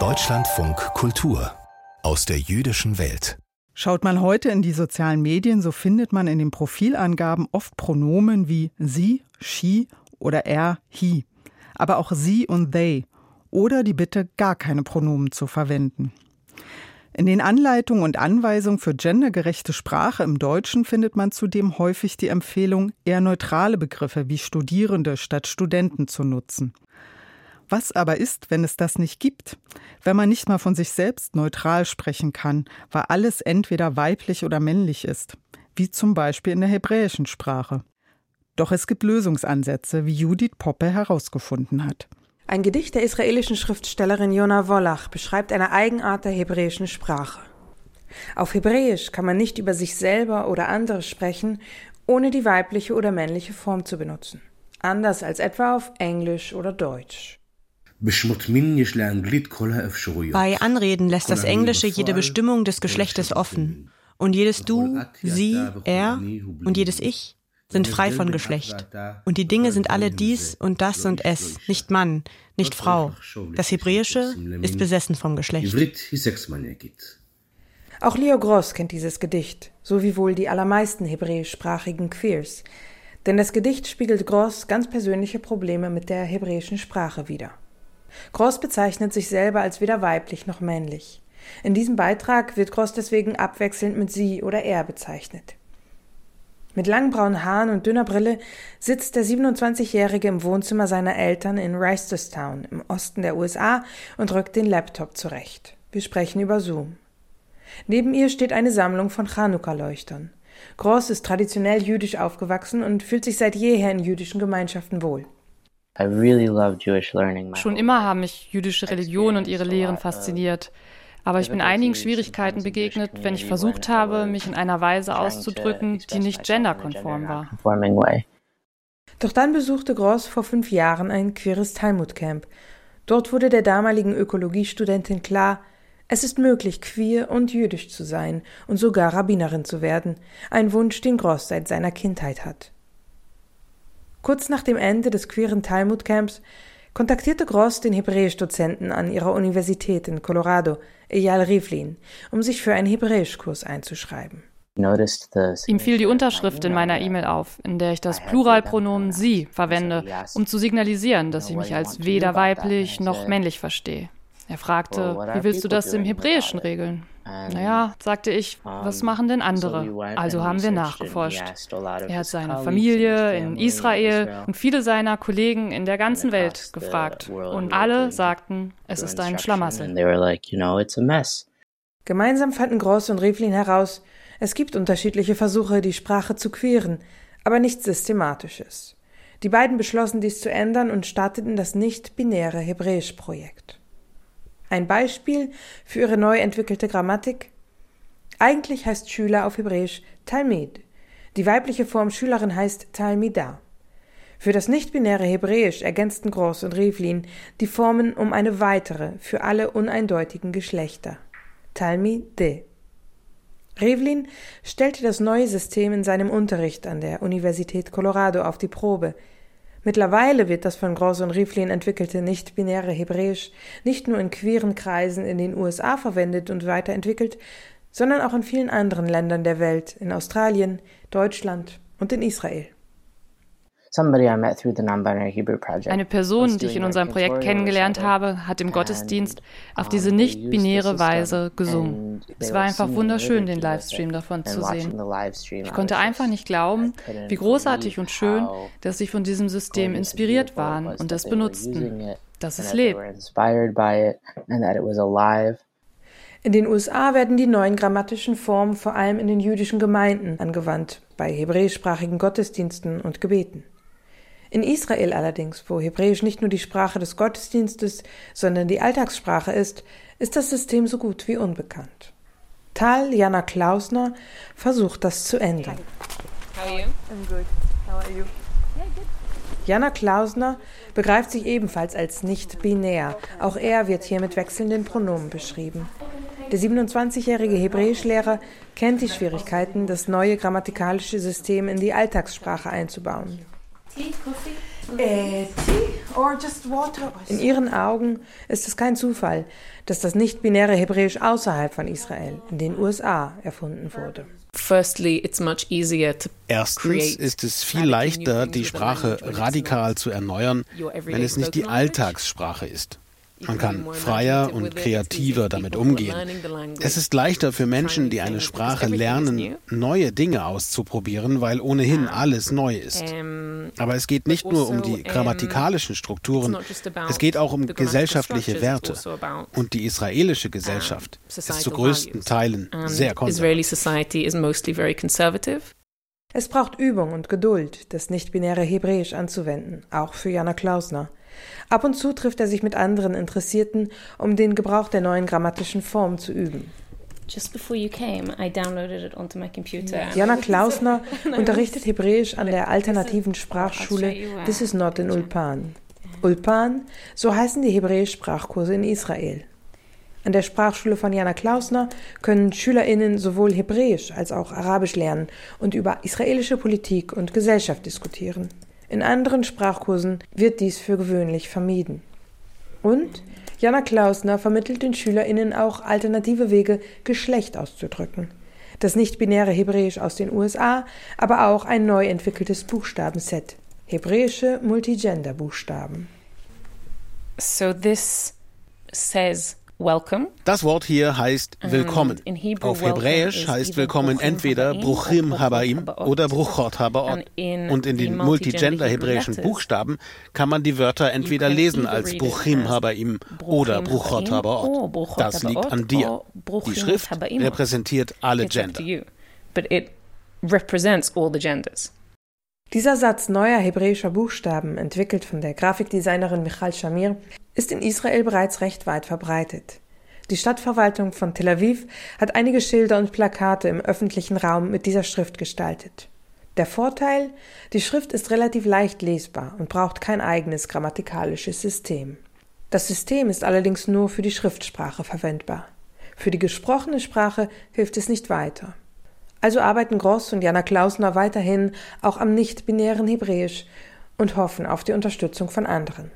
Deutschlandfunk Kultur aus der jüdischen Welt. Schaut man heute in die sozialen Medien, so findet man in den Profilangaben oft Pronomen wie sie, she oder er, he, aber auch sie und they oder die Bitte, gar keine Pronomen zu verwenden. In den Anleitungen und Anweisungen für gendergerechte Sprache im Deutschen findet man zudem häufig die Empfehlung, eher neutrale Begriffe wie Studierende statt Studenten zu nutzen. Was aber ist, wenn es das nicht gibt? Wenn man nicht mal von sich selbst neutral sprechen kann, weil alles entweder weiblich oder männlich ist, wie zum Beispiel in der hebräischen Sprache. Doch es gibt Lösungsansätze, wie Judith Poppe herausgefunden hat. Ein Gedicht der israelischen Schriftstellerin Jona Wollach beschreibt eine Eigenart der hebräischen Sprache. Auf Hebräisch kann man nicht über sich selber oder andere sprechen, ohne die weibliche oder männliche Form zu benutzen. Anders als etwa auf Englisch oder Deutsch. Bei Anreden lässt das Englische jede Bestimmung des Geschlechtes offen. Und jedes Du, Sie, Er und jedes Ich sind frei von Geschlecht. Und die Dinge sind alle dies und das und es, nicht Mann, nicht Frau. Das Hebräische ist besessen vom Geschlecht. Auch Leo Gross kennt dieses Gedicht, so wie wohl die allermeisten hebräischsprachigen Queers. Denn das Gedicht spiegelt Gross ganz persönliche Probleme mit der hebräischen Sprache wider. Gross bezeichnet sich selber als weder weiblich noch männlich. In diesem Beitrag wird Gross deswegen abwechselnd mit sie oder er bezeichnet. Mit langen braunen Haaren und dünner Brille sitzt der 27-Jährige im Wohnzimmer seiner Eltern in Reisterstown im Osten der USA und rückt den Laptop zurecht. Wir sprechen über Zoom. Neben ihr steht eine Sammlung von Chanukka-Leuchtern. Gross ist traditionell jüdisch aufgewachsen und fühlt sich seit jeher in jüdischen Gemeinschaften wohl. Schon immer haben mich jüdische Religion und ihre Lehren fasziniert. Aber ich bin einigen Schwierigkeiten begegnet, wenn ich versucht habe, mich in einer Weise auszudrücken, die nicht genderkonform war. Doch dann besuchte Gross vor fünf Jahren ein queeres Talmud-Camp. Dort wurde der damaligen Ökologiestudentin klar, es ist möglich, queer und jüdisch zu sein und sogar Rabbinerin zu werden, ein Wunsch, den Gross seit seiner Kindheit hat. Kurz nach dem Ende des queeren Talmud-Camps kontaktierte Gross den Hebräisch-Dozenten an ihrer Universität in Colorado, Eyal Rivlin, um sich für einen Hebräischkurs einzuschreiben. Ihm fiel die Unterschrift in meiner E-Mail auf, in der ich das Pluralpronomen sie verwende, um zu signalisieren, dass ich mich als weder weiblich noch männlich verstehe. Er fragte, wie willst du das im Hebräischen regeln? Naja, sagte ich, was machen denn andere? Also haben wir nachgeforscht. Er hat seine Familie in Israel und viele seiner Kollegen in der ganzen Welt gefragt. Und alle sagten, es ist ein Schlamassel. Gemeinsam fanden Gross und Rivlin heraus, es gibt unterschiedliche Versuche, die Sprache zu queeren, aber nichts Systematisches. Die beiden beschlossen, dies zu ändern und starteten das nicht-binäre Hebräisch-Projekt. Ein Beispiel für ihre neu entwickelte Grammatik? Eigentlich heißt Schüler auf Hebräisch Talmid. Die weibliche Form Schülerin heißt Talmida. Für das nicht-binäre Hebräisch ergänzten Gross und Rivlin die Formen um eine weitere, für alle uneindeutigen Geschlechter. Talmide. Rivlin stellte das neue System in seinem Unterricht an der Universität Colorado auf die Probe – Mittlerweile wird das von Gross und Rivlin entwickelte nicht-binäre Hebräisch nicht nur in queeren Kreisen in den USA verwendet und weiterentwickelt, sondern auch in vielen anderen Ländern der Welt, in Australien, Deutschland und in Israel. Eine Person, die ich in unserem Projekt kennengelernt habe, hat im Gottesdienst auf diese nicht-binäre Weise gesungen. Es war einfach wunderschön, den Livestream davon zu sehen. Ich konnte einfach nicht glauben, wie großartig und schön, dass sie von diesem System inspiriert waren und das benutzten, dass es lebt. In den USA werden die neuen grammatischen Formen vor allem in den jüdischen Gemeinden angewandt, bei hebräischsprachigen Gottesdiensten und Gebeten. In Israel allerdings, wo Hebräisch nicht nur die Sprache des Gottesdienstes, sondern die Alltagssprache ist, ist das System so gut wie unbekannt. Tal Jana Klausner versucht das zu ändern. Jana Klausner begreift sich ebenfalls als nicht binär. Auch er wird hier mit wechselnden Pronomen beschrieben. Der 27-jährige Hebräischlehrer kennt die Schwierigkeiten, das neue grammatikalische System in die Alltagssprache einzubauen. In ihren Augen ist es kein Zufall, dass das nicht-binäre Hebräisch außerhalb von Israel, in den USA, erfunden wurde. Erstens ist es viel leichter, die Sprache radikal zu erneuern, wenn es nicht die Alltagssprache ist. Man kann freier und kreativer damit umgehen. Es ist leichter für Menschen, die eine Sprache lernen, neue Dinge auszuprobieren, weil ohnehin alles neu ist. Aber es geht nicht nur um die grammatikalischen Strukturen, es geht auch um gesellschaftliche Werte. Und die israelische Gesellschaft ist zu größten Teilen sehr konservativ. Es braucht Übung und Geduld, das nicht-binäre Hebräisch anzuwenden, auch für Jana Klausner. Ab und zu trifft er sich mit anderen Interessierten, um den Gebrauch der neuen grammatischen Form zu üben. Jana Klausner unterrichtet Hebräisch an der alternativen Sprachschule This is not in Ulpan. Ulpan, so heißen die Hebräisch-Sprachkurse in Israel. An der Sprachschule von Jana Klausner können SchülerInnen sowohl Hebräisch als auch Arabisch lernen und über israelische Politik und Gesellschaft diskutieren. In anderen Sprachkursen wird dies für gewöhnlich vermieden. Und Jana Klausner vermittelt den SchülerInnen auch alternative Wege, Geschlecht auszudrücken. Das nicht-binäre Hebräisch aus den USA, aber auch ein neu entwickeltes Buchstabenset. Hebräische Multigender-Buchstaben. So this says welcome. Das Wort hier heißt willkommen. Auf Hebräisch heißt willkommen entweder Bruchim Habaim oder Bruchot Habaot. Und in den Multigender-hebräischen Buchstaben kann man die Wörter entweder lesen als Bruchim Habaim oder Bruchot Habaot. Das liegt an dir. Die Schrift repräsentiert alle Gender. Dieser Satz neuer hebräischer Buchstaben, entwickelt von der Grafikdesignerin Michal Shamir, ist in Israel bereits recht weit verbreitet. Die Stadtverwaltung von Tel Aviv hat einige Schilder und Plakate im öffentlichen Raum mit dieser Schrift gestaltet. Der Vorteil, die Schrift ist relativ leicht lesbar und braucht kein eigenes grammatikalisches System. Das System ist allerdings nur für die Schriftsprache verwendbar. Für die gesprochene Sprache hilft es nicht weiter. Also arbeiten Gross und Jana Klausner weiterhin auch am nicht-binären Hebräisch und hoffen auf die Unterstützung von anderen.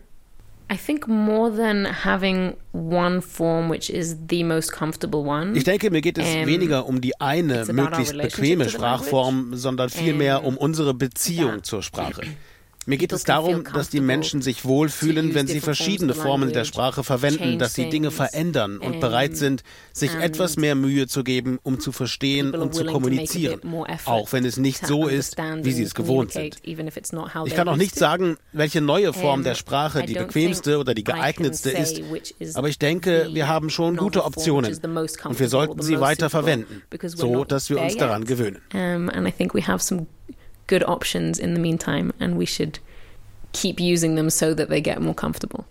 Ich denke, mir geht es um, weniger um die eine möglichst bequeme Sprachform, sondern vielmehr um unsere Beziehung zur Sprache. Mir geht es darum, dass die Menschen sich wohlfühlen, wenn sie verschiedene Formen der Sprache verwenden, dass sie Dinge verändern und bereit sind, sich etwas mehr Mühe zu geben, um zu verstehen und zu kommunizieren, auch wenn es nicht so ist, wie sie es gewohnt sind. Ich kann auch nicht sagen, welche neue Form der Sprache die bequemste oder die geeignetste ist, aber ich denke, wir haben schon gute Optionen und wir sollten sie weiter verwenden, so dass wir uns daran gewöhnen good options in the meantime, and we should keep using them so that they get more comfortable.